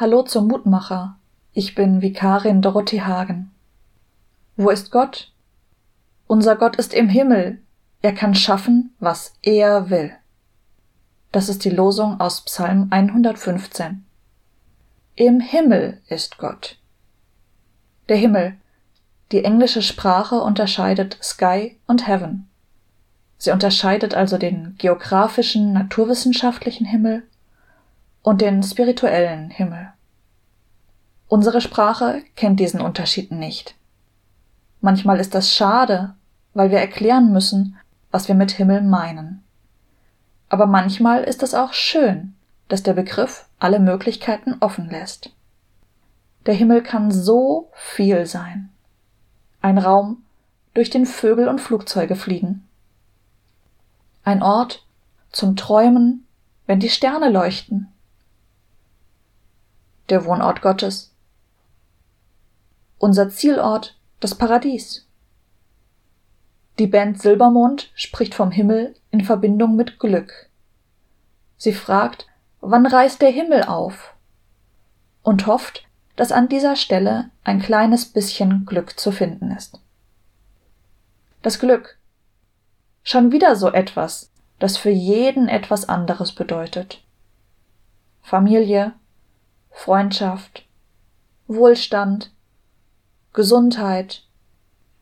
Hallo zum Mutmacher. Ich bin Vikarin Dorothee Hagen. Wo ist Gott? Unser Gott ist im Himmel. Er kann schaffen, was er will. Das ist die Losung aus Psalm 115. Im Himmel ist Gott. Der Himmel. Die englische Sprache unterscheidet Sky und Heaven. Sie unterscheidet also den geografischen, naturwissenschaftlichen Himmel und den spirituellen Himmel. Unsere Sprache kennt diesen Unterschied nicht. Manchmal ist das schade, weil wir erklären müssen, was wir mit Himmel meinen. Aber manchmal ist es auch schön, dass der Begriff alle Möglichkeiten offen lässt. Der Himmel kann so viel sein. Ein Raum, durch den Vögel und Flugzeuge fliegen. Ein Ort zum Träumen, wenn die Sterne leuchten. Der Wohnort Gottes. Unser Zielort, das Paradies. Die Band Silbermond spricht vom Himmel in Verbindung mit Glück. Sie fragt, wann reißt der Himmel auf? Und hofft, dass an dieser Stelle ein kleines bisschen Glück zu finden ist. Das Glück. Schon wieder so etwas, das für jeden etwas anderes bedeutet. Familie, Freundschaft, Wohlstand, Gesundheit,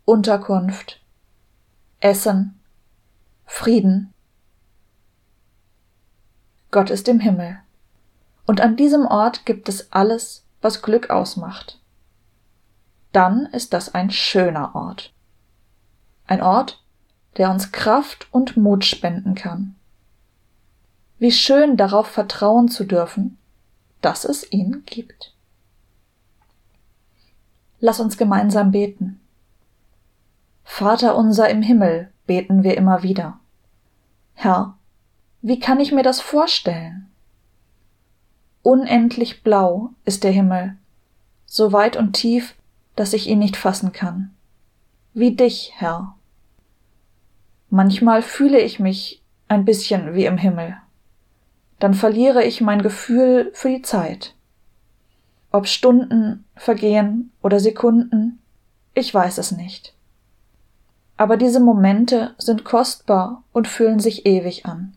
Unterkunft, Essen, Frieden. Gott ist im Himmel. Und an diesem Ort gibt es alles, was Glück ausmacht. Dann ist das ein schöner Ort. Ein Ort, der uns Kraft und Mut spenden kann. Wie schön darauf vertrauen zu dürfen, dass es ihn gibt. Lass uns gemeinsam beten. Vater unser im Himmel, beten wir immer wieder. Herr, wie kann ich mir das vorstellen? Unendlich blau ist der Himmel, so weit und tief, dass ich ihn nicht fassen kann. Wie dich, Herr. Manchmal fühle ich mich ein bisschen wie im Himmel. Dann verliere ich mein Gefühl für die Zeit. Ob Stunden vergehen oder Sekunden, ich weiß es nicht. Aber diese Momente sind kostbar und fühlen sich ewig an.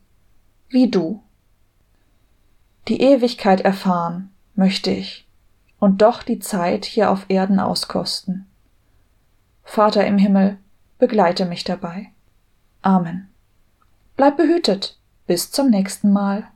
Wie du. Die Ewigkeit erfahren möchte ich und doch die Zeit hier auf Erden auskosten. Vater im Himmel, begleite mich dabei. Amen. Bleib behütet. Bis zum nächsten Mal.